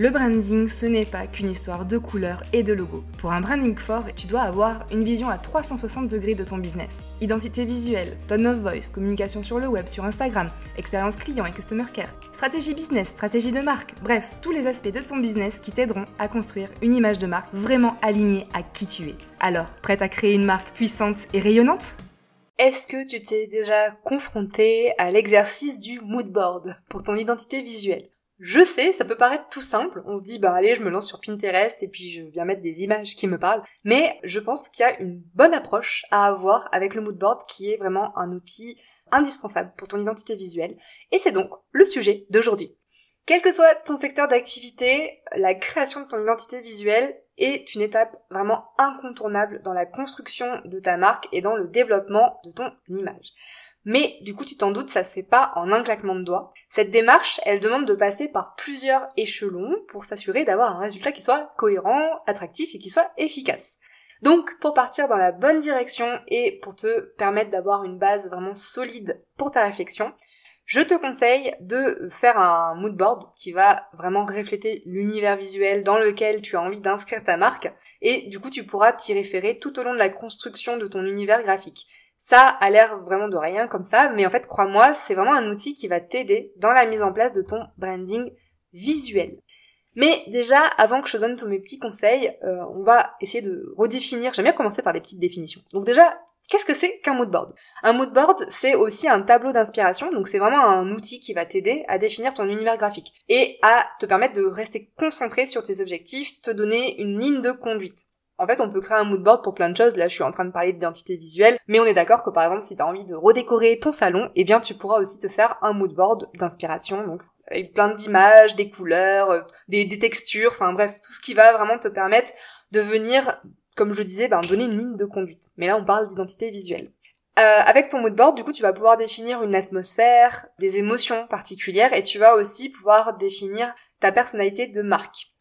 Le branding, ce n'est pas qu'une histoire de couleurs et de logos. Pour un branding fort, tu dois avoir une vision à 360 degrés de ton business. Identité visuelle, tone of voice, communication sur le web, sur Instagram, expérience client et customer care, stratégie business, stratégie de marque, bref, tous les aspects de ton business qui t'aideront à construire une image de marque vraiment alignée à qui tu es. Alors, prête à créer une marque puissante et rayonnante? Est-ce que tu t'es déjà confronté à l'exercice du mood board pour ton identité visuelle? Je sais, ça peut paraître tout simple. On se dit, bah allez, je me lance sur Pinterest et puis je viens mettre des images qui me parlent. Mais je pense qu'il y a une bonne approche à avoir avec le moodboard qui est vraiment un outil indispensable pour ton identité visuelle. Et c'est donc le sujet d'aujourd'hui. Quel que soit ton secteur d'activité, la création de ton identité visuelle est une étape vraiment incontournable dans la construction de ta marque et dans le développement de ton image. Mais du coup, tu t'en doutes, ça se fait pas en un claquement de doigts. Cette démarche, elle demande de passer par plusieurs échelons pour s'assurer d'avoir un résultat qui soit cohérent, attractif et qui soit efficace. Donc, pour partir dans la bonne direction et pour te permettre d'avoir une base vraiment solide pour ta réflexion, je te conseille de faire un mood board qui va vraiment refléter l'univers visuel dans lequel tu as envie d'inscrire ta marque et du coup tu pourras t'y référer tout au long de la construction de ton univers graphique. Ça a l'air vraiment de rien comme ça, mais en fait, crois-moi, c'est vraiment un outil qui va t'aider dans la mise en place de ton branding visuel. Mais déjà, avant que je te donne tous mes petits conseils, euh, on va essayer de redéfinir. J'aime bien commencer par des petites définitions. Donc déjà, qu'est-ce que c'est qu'un mood board? Un mood board, c'est aussi un tableau d'inspiration. Donc c'est vraiment un outil qui va t'aider à définir ton univers graphique et à te permettre de rester concentré sur tes objectifs, te donner une ligne de conduite. En fait, on peut créer un mood board pour plein de choses. Là, je suis en train de parler d'identité visuelle, mais on est d'accord que par exemple, si tu as envie de redécorer ton salon, eh bien, tu pourras aussi te faire un mood board d'inspiration, donc avec plein d'images, des couleurs, euh, des, textures, enfin bref, tout ce qui va vraiment te permettre de venir, comme je disais, ben, donner une ligne de conduite. Mais là, on parle d'identité visuelle. Euh, avec ton mood board, du coup, tu vas pouvoir définir une atmosphère, des émotions particulières, et tu vas aussi pouvoir définir ta personnalité de marque.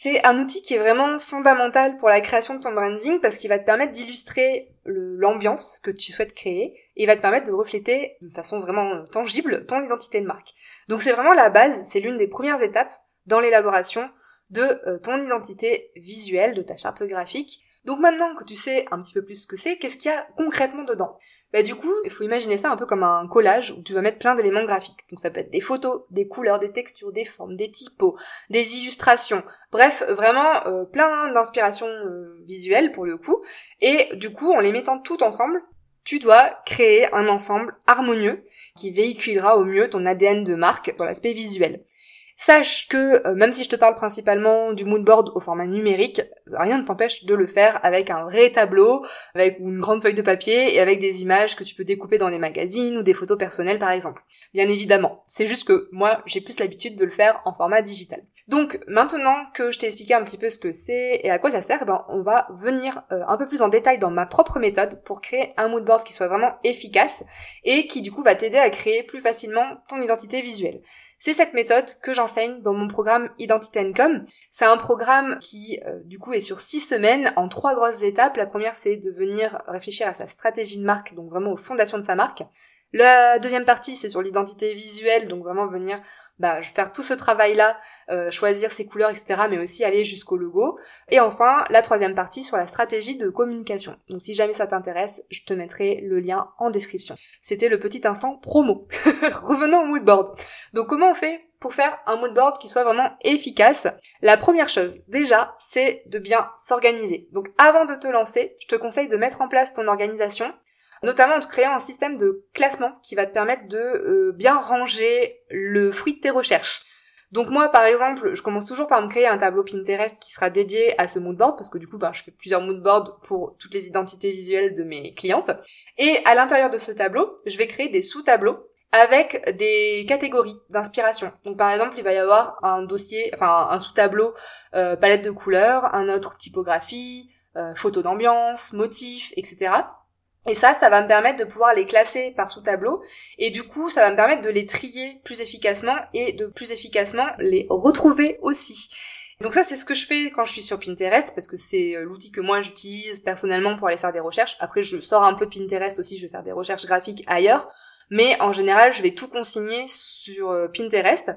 C'est un outil qui est vraiment fondamental pour la création de ton branding parce qu'il va te permettre d'illustrer l'ambiance que tu souhaites créer et il va te permettre de refléter de façon vraiment tangible ton identité de marque. Donc c'est vraiment la base, c'est l'une des premières étapes dans l'élaboration de euh, ton identité visuelle, de ta charte graphique donc maintenant que tu sais un petit peu plus ce que c'est, qu'est-ce qu'il y a concrètement dedans? Bah du coup, il faut imaginer ça un peu comme un collage où tu vas mettre plein d'éléments graphiques. Donc ça peut être des photos, des couleurs, des textures, des formes, des typos, des illustrations. Bref, vraiment euh, plein d'inspirations euh, visuelles pour le coup. Et du coup, en les mettant tout ensemble, tu dois créer un ensemble harmonieux qui véhiculera au mieux ton ADN de marque dans l'aspect visuel. Sache que euh, même si je te parle principalement du moodboard au format numérique, rien ne t'empêche de le faire avec un vrai tableau, avec une grande feuille de papier et avec des images que tu peux découper dans les magazines ou des photos personnelles par exemple. Bien évidemment, c'est juste que moi j'ai plus l'habitude de le faire en format digital. Donc maintenant que je t'ai expliqué un petit peu ce que c'est et à quoi ça sert, ben, on va venir euh, un peu plus en détail dans ma propre méthode pour créer un moodboard qui soit vraiment efficace et qui du coup va t'aider à créer plus facilement ton identité visuelle. C'est cette méthode que j'enseigne dans mon programme Identity Com. C'est un programme qui, euh, du coup, est sur six semaines en trois grosses étapes. La première, c'est de venir réfléchir à sa stratégie de marque, donc vraiment aux fondations de sa marque. La deuxième partie, c'est sur l'identité visuelle, donc vraiment venir bah, faire tout ce travail-là, euh, choisir ses couleurs, etc., mais aussi aller jusqu'au logo. Et enfin, la troisième partie sur la stratégie de communication. Donc si jamais ça t'intéresse, je te mettrai le lien en description. C'était le petit instant promo. Revenons au moodboard. Donc comment on fait pour faire un moodboard qui soit vraiment efficace? La première chose, déjà, c'est de bien s'organiser. Donc avant de te lancer, je te conseille de mettre en place ton organisation notamment en te créant un système de classement qui va te permettre de euh, bien ranger le fruit de tes recherches. Donc moi, par exemple, je commence toujours par me créer un tableau Pinterest qui sera dédié à ce moodboard, parce que du coup, bah, je fais plusieurs moodboards pour toutes les identités visuelles de mes clientes. Et à l'intérieur de ce tableau, je vais créer des sous-tableaux avec des catégories d'inspiration. Donc par exemple, il va y avoir un dossier, enfin un sous-tableau euh, palette de couleurs, un autre typographie, euh, photos d'ambiance, motifs, etc. Et ça, ça va me permettre de pouvoir les classer par sous-tableau. Et du coup, ça va me permettre de les trier plus efficacement et de plus efficacement les retrouver aussi. Donc ça, c'est ce que je fais quand je suis sur Pinterest, parce que c'est euh, l'outil que moi j'utilise personnellement pour aller faire des recherches. Après, je sors un peu de Pinterest aussi, je vais faire des recherches graphiques ailleurs. Mais en général, je vais tout consigner sur euh, Pinterest.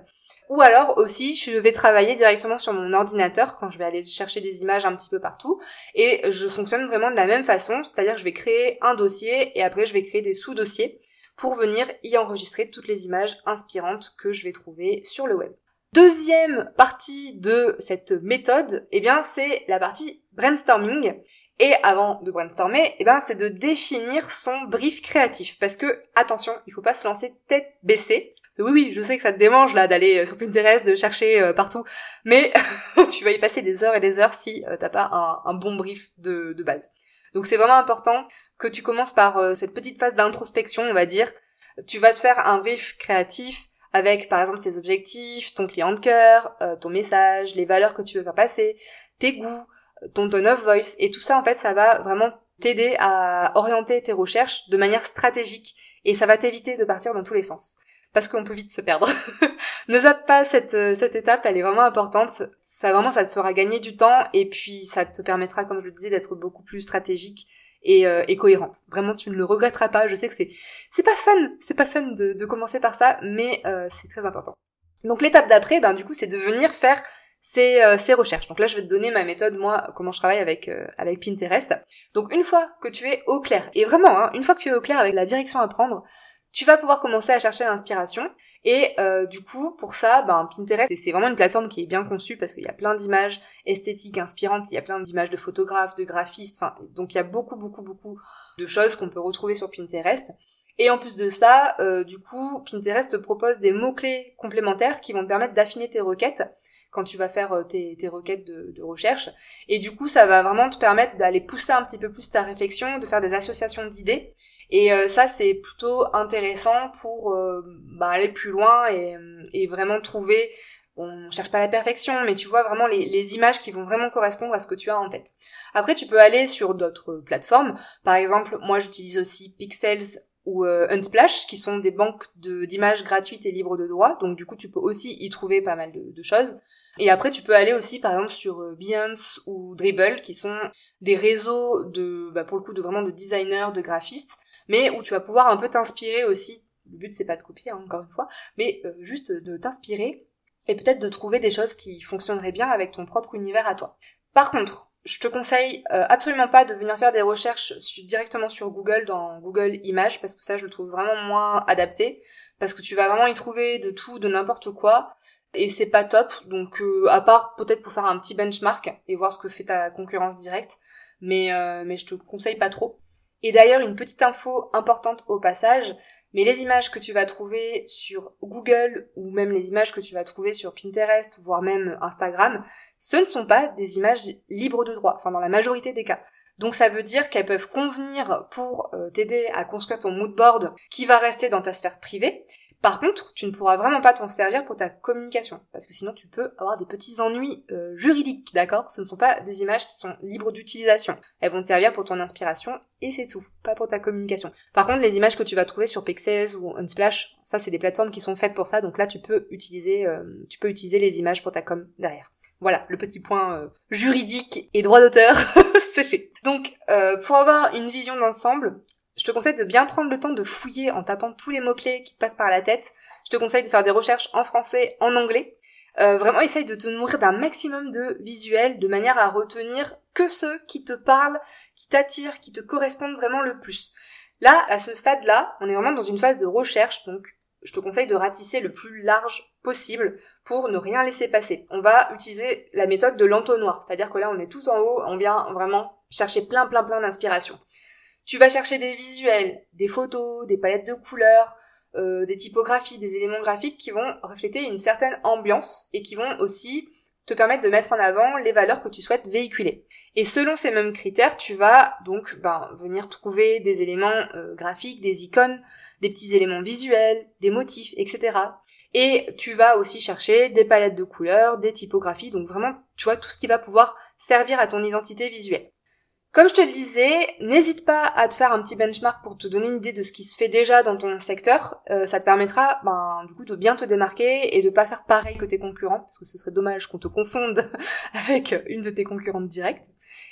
Ou alors aussi, je vais travailler directement sur mon ordinateur quand je vais aller chercher des images un petit peu partout. Et je fonctionne vraiment de la même façon, c'est-à-dire je vais créer un dossier et après je vais créer des sous-dossiers pour venir y enregistrer toutes les images inspirantes que je vais trouver sur le web. Deuxième partie de cette méthode, eh bien, c'est la partie brainstorming. Et avant de brainstormer, eh ben, c'est de définir son brief créatif. Parce que, attention, il faut pas se lancer tête baissée oui, oui, je sais que ça te démange là d'aller euh, sur Pinterest, de chercher euh, partout, mais tu vas y passer des heures et des heures si euh, t'as pas un, bon brief de, base. Donc c'est vraiment important que tu commences par cette petite phase d'introspection, on va dire. Tu vas te faire un brief créatif avec par exemple tes objectifs, ton client de cœur, ton message, les valeurs que tu veux faire passer, tes goûts, ton tone of voice, et tout ça en fait ça va vraiment t'aider à orienter tes recherches de manière stratégique et ça va t'éviter de partir dans tous les sens parce qu'on peut vite se perdre. ne zappe pas cette, euh, cette étape, elle est vraiment importante. Ça vraiment, ça te fera gagner du temps et puis ça te permettra, comme je le disais, d'être beaucoup plus stratégique et, euh, et, cohérente. Vraiment, tu ne le regretteras pas. Je sais que c'est c'est pas fun, c'est pas fun de, de, commencer par ça, mais euh, c'est très important. Donc l'étape d'après, ben du coup, c'est de venir faire ces, ces, recherches. Donc là, je vais te donner ma méthode, moi, comment je travaille avec avec Pinterest. Donc une fois que tu es au clair, et vraiment, hein, une fois que tu es au clair avec la direction à prendre, tu vas pouvoir commencer à chercher l'inspiration. Et euh, du coup, pour ça, ben, Pinterest, c'est vraiment une plateforme qui est bien conçue parce qu'il y a plein d'images esthétiques inspirantes, il y a plein d'images de photographes, de graphistes, donc il y a beaucoup, beaucoup, beaucoup de choses qu'on peut retrouver sur Pinterest. Et en plus de ça, euh, du coup, Pinterest te propose des mots-clés complémentaires qui vont te permettre d'affiner tes requêtes quand tu vas faire euh, tes, tes requêtes de, de, recherche. Et du coup, ça va vraiment te permettre d'aller pousser un petit peu plus ta réflexion, de faire des associations d'idées et euh, ça, c'est plutôt intéressant pour euh, bah, aller plus loin et, et, vraiment trouver, on cherche pas la perfection, mais tu vois vraiment les, les, images qui vont vraiment correspondre à ce que tu as en tête. Après, tu peux aller sur d'autres plateformes. Par exemple, moi, j'utilise aussi Pixels ou euh, Unsplash, qui sont des banques d'images gratuites et libres de droit. Donc du coup, tu peux aussi y trouver pas mal de, de choses. Et après, tu peux aller aussi, par exemple, sur Behance ou Dribble, qui sont des réseaux de, bah, pour le coup, de vraiment de designers, de graphistes, mais où tu vas pouvoir un peu t'inspirer aussi. Le but c'est pas de copier, hein, encore une fois, mais euh, juste de t'inspirer et peut-être de trouver des choses qui fonctionneraient bien avec ton propre univers à toi. Par contre, je te conseille euh, absolument pas de venir faire des recherches directement sur Google dans Google Images parce que ça je le trouve vraiment moins adapté parce que tu vas vraiment y trouver de tout, de n'importe quoi et c'est pas top donc euh, à part peut-être pour faire un petit benchmark et voir ce que fait ta concurrence directe mais mais je te conseille pas trop et d'ailleurs, une petite info importante au passage, mais les images que tu vas trouver sur Google ou même les images que tu vas trouver sur Pinterest, voire même Instagram, ce ne sont pas des images libres de droit, enfin dans la majorité des cas. Donc ça veut dire qu'elles peuvent convenir pour euh, t'aider à construire ton mood board qui va rester dans ta sphère privée, par contre, tu ne pourras vraiment pas t'en servir pour ta communication, parce que sinon tu peux avoir des petits ennuis euh, juridiques, d'accord? Ce ne sont pas des images qui sont libres d'utilisation. Elles vont te servir pour ton inspiration, et c'est tout, pas pour ta communication. Par contre, les images que tu vas trouver sur Pixels ou Unsplash, ça c'est des plateformes qui sont faites pour ça, donc là tu peux utiliser, euh, tu peux utiliser les images pour ta com derrière. Voilà, le petit point euh, juridique et droit d'auteur, c'est fait. Donc, pour avoir une vision d'ensemble, je te conseille de bien prendre le temps de fouiller en tapant tous les mots-clés qui te passent par la tête. Je te conseille de faire des recherches en français, en anglais. Euh, vraiment, essaye de te nourrir d'un maximum de visuels de manière à retenir que ceux qui te parlent, qui t'attirent, qui te correspondent vraiment le plus. Là, à ce stade-là, on est vraiment dans une phase de recherche, donc je te conseille de ratisser le plus large possible pour ne rien laisser passer. On va utiliser la méthode de l'entonnoir, c'est-à-dire que là on est tout en haut, on vient vraiment chercher plein plein plein d'inspiration. Tu vas chercher des visuels, des photos, des palettes de couleurs, euh, des typographies, des éléments graphiques qui vont refléter une certaine ambiance et qui vont aussi te permettre de mettre en avant les valeurs que tu souhaites véhiculer. Et selon ces mêmes critères, tu vas donc ben, venir trouver des éléments euh, graphiques, des icônes, des petits éléments visuels, des motifs, etc. Et tu vas aussi chercher des palettes de couleurs, des typographies, donc vraiment, tu vois, tout ce qui va pouvoir servir à ton identité visuelle. Comme je te le disais, n'hésite pas à te faire un petit benchmark pour te donner une idée de ce qui se fait déjà dans ton secteur. Euh, ça te permettra, ben, du coup, de bien te démarquer et de pas faire pareil que tes concurrents, parce que ce serait dommage qu'on te confonde avec une de tes concurrentes directes.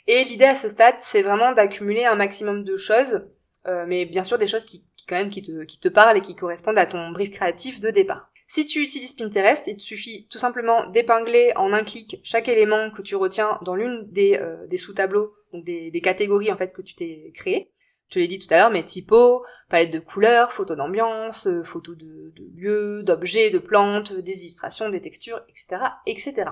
Et l'idée à ce stade, c'est vraiment d'accumuler un maximum de choses, euh, mais bien sûr des choses qui, quand même qui te, qui te parlent et qui correspondent à ton brief créatif de départ. Si tu utilises Pinterest, il te suffit tout simplement d'épingler en un clic chaque élément que tu retiens dans l'une des, euh, des sous-tableaux donc des, catégories en fait que tu t'es créées. Je te l'ai dit tout à l'heure, mais typo, palette de couleurs, photos d'ambiance, euh, photos de, lieux, d'objets, de plantes, des illustrations, des textures, etc., etc.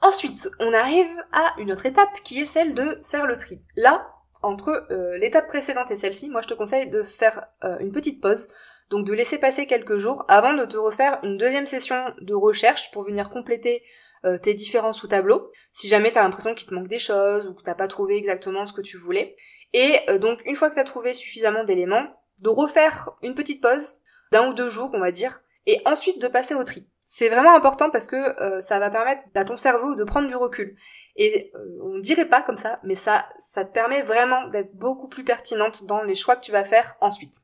Ensuite, on arrive à une autre étape qui est celle de faire le tri. Là, entre euh, l'étape précédente et celle-ci, moi je te conseille de faire euh, une petite pause, donc de laisser passer quelques jours avant de te refaire une deuxième session de recherche pour venir compléter euh, tes différents sous-tableaux, si jamais tu as l'impression qu'il te manque des choses ou que t'as pas trouvé exactement ce que tu voulais. Et euh, donc une fois que tu as trouvé suffisamment d'éléments, de refaire une petite pause d'un ou deux jours, on va dire, et ensuite de passer au tri. C'est vraiment important parce que euh, ça va permettre à ton cerveau de prendre du recul. Et on dirait pas comme ça, mais ça, ça te permet vraiment d'être beaucoup plus pertinente dans les choix que tu vas faire ensuite.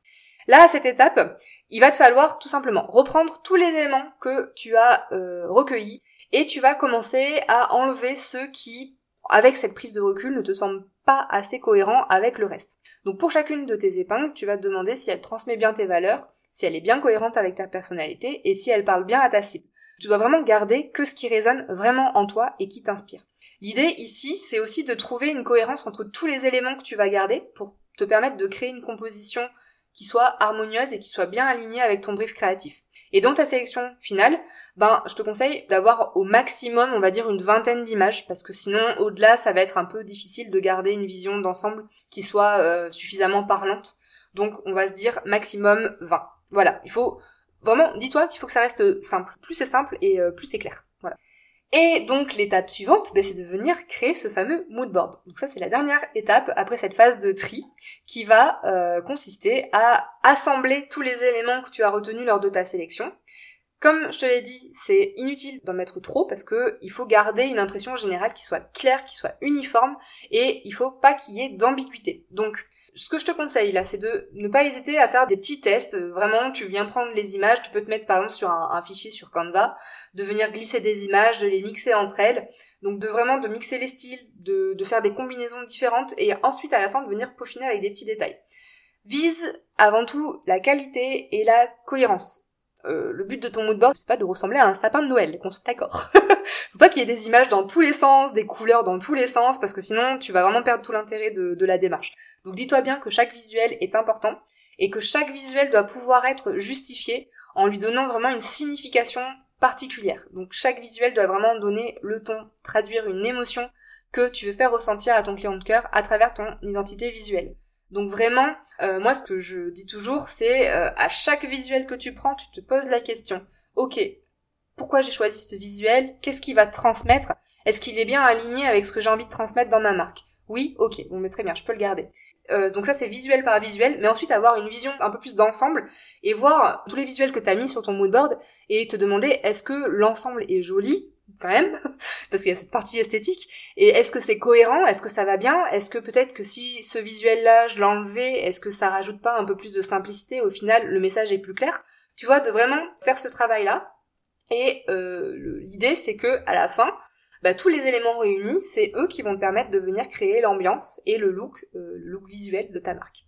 Là, à cette étape, il va te falloir tout simplement reprendre tous les éléments que tu as recueillis et tu vas commencer à enlever ceux qui, avec cette prise de recul, ne te semblent pas assez cohérents avec le reste. Donc pour chacune de tes épingles, tu vas te demander si elle transmet bien tes valeurs, si elle est bien cohérente avec ta personnalité et si elle parle bien à ta cible. Tu dois vraiment garder que ce qui résonne vraiment en toi et qui t'inspire. L'idée ici, c'est aussi de trouver une cohérence entre tous les éléments que tu vas garder pour te permettre de créer une composition qui soit harmonieuse et qui soit bien alignée avec ton brief créatif. Et dans ta sélection finale, ben, je te conseille d'avoir au maximum, on va dire, une vingtaine d'images, parce que sinon, au-delà, ça va être un peu difficile de garder une vision d'ensemble qui soit euh, suffisamment parlante. Donc, on va se dire maximum 20. Voilà, il faut vraiment, dis-toi qu'il faut que ça reste simple. Plus c'est simple et euh, plus c'est clair. Et donc l'étape suivante, ben, c'est de venir créer ce fameux mood board. Donc ça c'est la dernière étape après cette phase de tri qui va euh, consister à assembler tous les éléments que tu as retenus lors de ta sélection. Comme je te l'ai dit, c'est inutile d'en mettre trop parce que il faut garder une impression générale qui soit claire, qui soit uniforme et il faut pas qu'il y ait d'ambiguïté. Donc ce que je te conseille là, c'est de ne pas hésiter à faire des petits tests. Vraiment, tu viens prendre les images, tu peux te mettre par exemple sur un, fichier sur Canva, de venir glisser des images, de les mixer entre elles. Donc de vraiment de mixer les styles, de, de faire des combinaisons différentes et ensuite à la fin de venir peaufiner avec des petits détails. Vise avant tout la qualité et la cohérence. Euh, le but de ton moodboard, c'est pas de ressembler à un sapin de Noël, qu'on soit d'accord. Faut pas qu'il y ait des images dans tous les sens, des couleurs dans tous les sens, parce que sinon tu vas vraiment perdre tout l'intérêt de, de la démarche. Donc dis-toi bien que chaque visuel est important et que chaque visuel doit pouvoir être justifié en lui donnant vraiment une signification particulière. Donc chaque visuel doit vraiment donner le ton, traduire une émotion que tu veux faire ressentir à ton client de cœur à travers ton identité visuelle. Donc vraiment, euh, moi ce que je dis toujours, c'est euh, à chaque visuel que tu prends, tu te poses la question, ok, pourquoi j'ai choisi ce visuel? Qu'est-ce qu'il va transmettre? Est-ce qu'il est bien aligné avec ce que j'ai envie de transmettre dans ma marque? Oui, ok, bon mais très bien, je peux le garder. Euh, donc ça c'est visuel par visuel, mais ensuite avoir une vision un peu plus d'ensemble et voir tous les visuels que tu as mis sur ton moodboard et te demander est-ce que l'ensemble est joli? Quand même, parce qu'il y a cette partie esthétique. Et est-ce que c'est cohérent? Est-ce que ça va bien? Est-ce que peut-être que si ce visuel-là, je l'enlevais, est-ce que ça rajoute pas un peu plus de simplicité? Au final, le message est plus clair. Tu vois, de vraiment faire ce travail-là. Et euh, l'idée, c'est que à la fin, bah, tous les éléments réunis, c'est eux qui vont te permettre de venir créer l'ambiance et le look, euh, le look visuel de ta marque.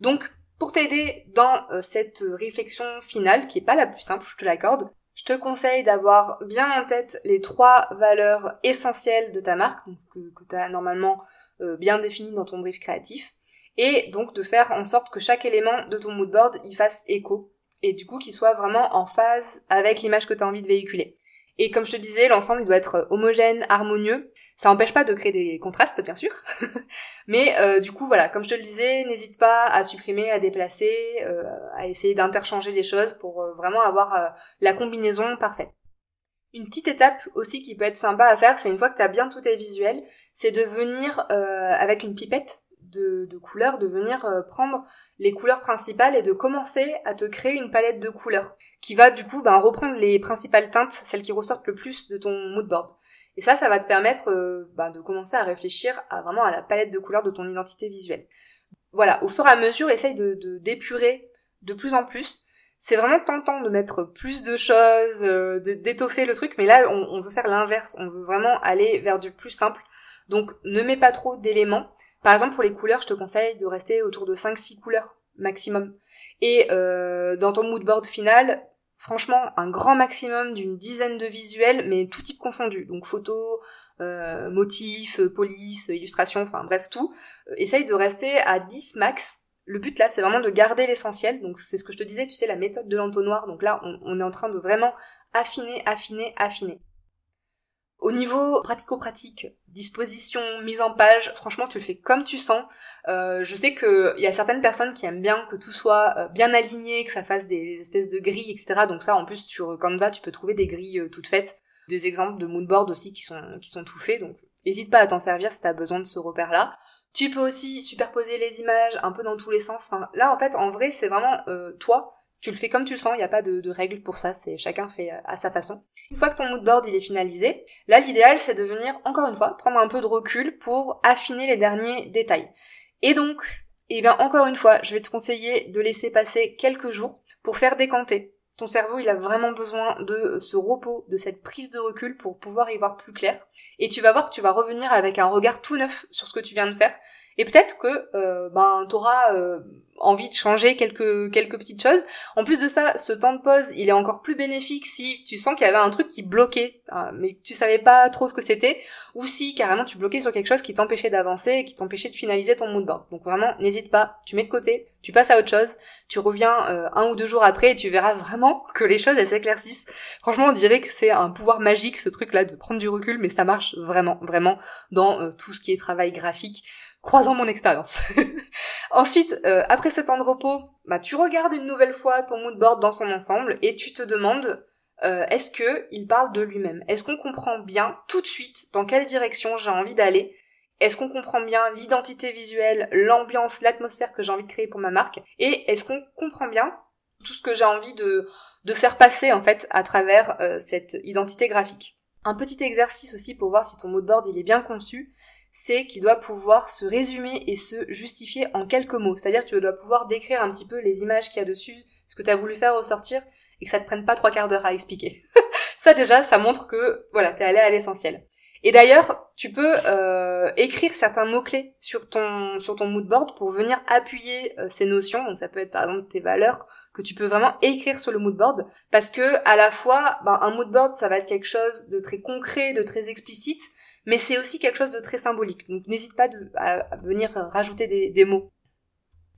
Donc, pour t'aider dans euh, cette réflexion finale, qui est pas la plus simple, je te l'accorde, je te conseille d'avoir bien en tête les trois valeurs essentielles de ta marque, que, tu as normalement euh, bien définies dans ton brief créatif, et donc de faire en sorte que chaque élément de ton moodboard y fasse écho, et du coup qu'il soit vraiment en phase avec l'image que tu as envie de véhiculer. Et comme je te disais, l'ensemble doit être homogène, harmonieux. Ça n'empêche pas de créer des contrastes, bien sûr. Mais euh, du coup, voilà, comme je te le disais, n'hésite pas à supprimer, à déplacer, euh, à essayer d'interchanger les choses pour euh, vraiment avoir la combinaison parfaite. Une petite étape aussi qui peut être sympa à faire, c'est une fois que tu as bien tous tes visuels, c'est de venir avec une pipette de, couleurs, de venir euh, prendre les couleurs principales et de commencer à te créer une palette de couleurs qui va du coup ben, reprendre les principales teintes, celles qui ressortent le plus de ton mood board. Et ça, ça va te permettre euh, bah, de commencer à réfléchir à vraiment à la palette de couleurs de ton identité visuelle. Voilà, au fur et à mesure, essaye de d'épurer de, plus en plus. C'est vraiment tentant de mettre plus de choses, euh, d'étoffer le truc, mais là, on, on veut faire l'inverse. On veut vraiment aller vers du plus simple. Donc, ne mets pas trop d'éléments. Par exemple, pour les couleurs, je te conseille de rester autour de 5-6 couleurs maximum. Et euh, dans ton mood board final, franchement un grand maximum d'une dizaine de visuels, mais tout type confondu. Donc photos, euh, motifs, police, illustration, enfin bref tout. Euh, essaye de rester à 10 max. Le but là, c'est vraiment de garder l'essentiel. Donc c'est ce que je te disais, tu sais, la méthode de l'entonnoir. Donc là, on est en train de vraiment affiner, affiner, affiner. Au niveau pratico-pratique, disposition, mise en page, franchement tu le fais comme tu sens. Euh, je sais qu'il y a certaines personnes qui aiment bien que tout soit euh, bien aligné, que ça fasse des espèces de grilles, etc. Donc ça en plus sur Canva tu peux trouver des grilles euh, toutes faites, des exemples de moodboard aussi qui sont, qui sont tout faits, donc n'hésite pas à t'en servir si tu as besoin de ce repère-là. Tu peux aussi superposer les images un peu dans tous les sens. Enfin, là en fait en vrai c'est vraiment toi tu le fais comme tu le sens, il n'y a pas de, règles pour ça, c'est chacun fait à sa façon. Une fois que ton mood board il est finalisé, là l'idéal c'est de venir encore une fois prendre un peu de recul pour affiner les derniers détails. Et donc, eh bien encore une fois, je vais te conseiller de laisser passer quelques jours pour faire décanter. Ton cerveau, il a vraiment besoin de ce repos, de cette prise de recul pour pouvoir y voir plus clair. Et tu vas voir que tu vas revenir avec un regard tout neuf sur ce que tu viens de faire. Et peut-être que euh, ben t'auras euh, envie de changer quelques quelques petites choses. En plus de ça, ce temps de pause, il est encore plus bénéfique si tu sens qu'il y avait un truc qui bloquait, hein, mais que tu savais pas trop ce que c'était, ou si carrément tu bloquais sur quelque chose qui t'empêchait d'avancer, qui t'empêchait de finaliser ton mood board. Donc vraiment, n'hésite pas, tu mets de côté, tu passes à autre chose, tu reviens euh, un ou deux jours après et tu verras vraiment que les choses elles s'éclaircissent. Franchement, on dirait que c'est un pouvoir magique ce truc-là de prendre du recul, mais ça marche vraiment, vraiment dans euh, tout ce qui est travail graphique croisant mon expérience. Ensuite, euh, après ce temps de repos, bah, tu regardes une nouvelle fois ton mood board dans son ensemble et tu te demandes euh, est-ce que il parle de lui-même? Est-ce qu'on comprend bien tout de suite dans quelle direction j'ai envie d'aller? Est-ce qu'on comprend bien l'identité visuelle, l'ambiance, l'atmosphère que j'ai envie de créer pour ma marque? Et est-ce qu'on comprend bien tout ce que j'ai envie de, de faire passer en fait à travers euh, cette identité graphique? Un petit exercice aussi pour voir si ton mood board il est bien conçu, c'est qu'il doit pouvoir se résumer et se justifier en quelques mots. C'est-à-dire que tu dois pouvoir décrire un petit peu les images qu'il y a dessus, ce que tu as voulu faire ressortir, et que ça te prenne pas trois quarts d'heure à expliquer. ça déjà, ça montre que voilà, t'es allé à l'essentiel. Et d'ailleurs, tu peux euh, écrire certains mots-clés sur ton sur ton mood board pour venir appuyer euh, ces notions. Donc ça peut être par exemple tes valeurs que tu peux vraiment écrire sur le mood board parce que à la fois ben, un mood board ça va être quelque chose de très concret, de très explicite, mais c'est aussi quelque chose de très symbolique. Donc n'hésite pas à, venir rajouter des, mots.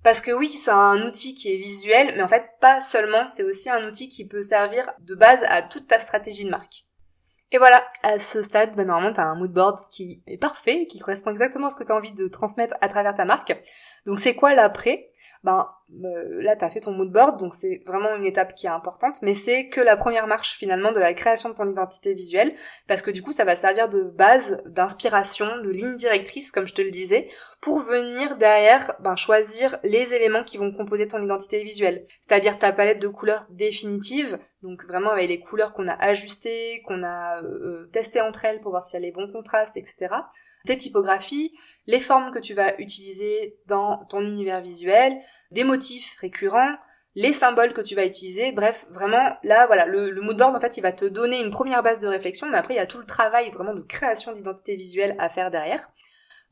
Parce que oui, c'est un outil qui est visuel, mais en fait pas seulement, c'est aussi un outil qui peut servir de base à toute ta stratégie de marque. Et voilà, à ce stade, ben normalement, tu as un mood board qui est parfait, qui correspond exactement à ce que tu as envie de transmettre à travers ta marque. Donc c'est quoi l'après? Ben euh, là, tu as fait ton mood board, donc c'est vraiment une étape qui est importante, mais c'est que la première marche finalement de la création de ton identité visuelle, parce que du coup, ça va servir de base, d'inspiration, de ligne directrice, comme je te le disais, pour venir derrière ben, choisir les éléments qui vont composer ton identité visuelle. C'est-à-dire ta palette de couleurs définitive, donc vraiment avec les couleurs qu'on a ajustées, qu'on a euh, testées entre elles pour voir s'il y a les bons contrastes, etc. Tes typographies, les formes que tu vas utiliser dans ton univers visuel, des motifs récurrents, les symboles que tu vas utiliser, bref, vraiment, là, voilà, le, le en fait, il va te donner une première base de réflexion, mais après, il y a tout le travail vraiment de création d'identité visuelle à faire derrière.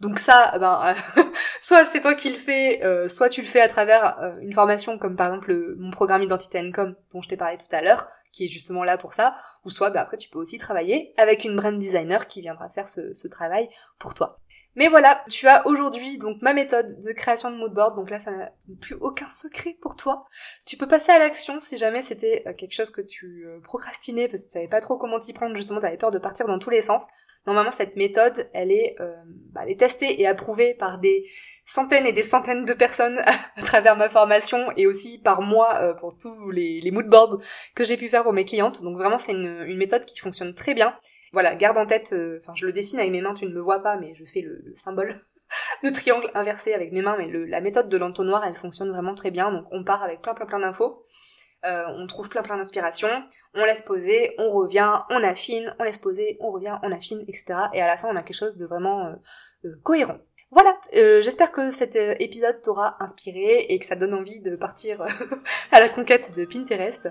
Donc ça, ben, soit c'est toi qui le fais, euh, soit tu le fais à travers euh, une formation comme par exemple mon programme Identité Income dont je t'ai parlé tout à l'heure, qui est justement là pour ça, ou soit ben, après tu peux aussi travailler avec une brand designer qui viendra faire ce travail pour toi. Mais voilà, tu as aujourd'hui donc ma méthode de création de moodboard, donc là ça n'a plus aucun secret pour toi. Tu peux passer à l'action si jamais c'était euh, quelque chose que tu euh, procrastinais parce que tu savais pas trop comment t'y prendre, justement tu avais peur de partir dans tous les sens. Normalement cette méthode, elle est, euh, bah, testée et approuvée par des centaines et des centaines de personnes à travers ma formation et aussi par moi pour tous les, moodboards que j'ai pu faire pour mes clientes. Donc vraiment c'est une méthode qui fonctionne très bien voilà, garde en tête, euh, enfin je le dessine avec mes mains, tu ne me vois pas, mais je fais le, symbole de triangle inversé avec mes mains, mais la méthode de l'entonnoir, elle fonctionne vraiment très bien, donc on part avec plein plein plein d'infos. euh, on trouve plein plein d'inspiration, on laisse poser, on revient, on affine, on laisse poser, on revient, on affine, etc. Et à la fin, on a quelque chose de vraiment euh, cohérent. Voilà, j'espère que cet épisode t'aura inspiré et que ça donne envie de partir à la conquête de Pinterest.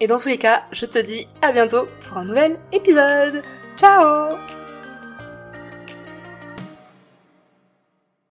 Et dans tous les cas, je te dis à bientôt pour un nouvel épisode. Ciao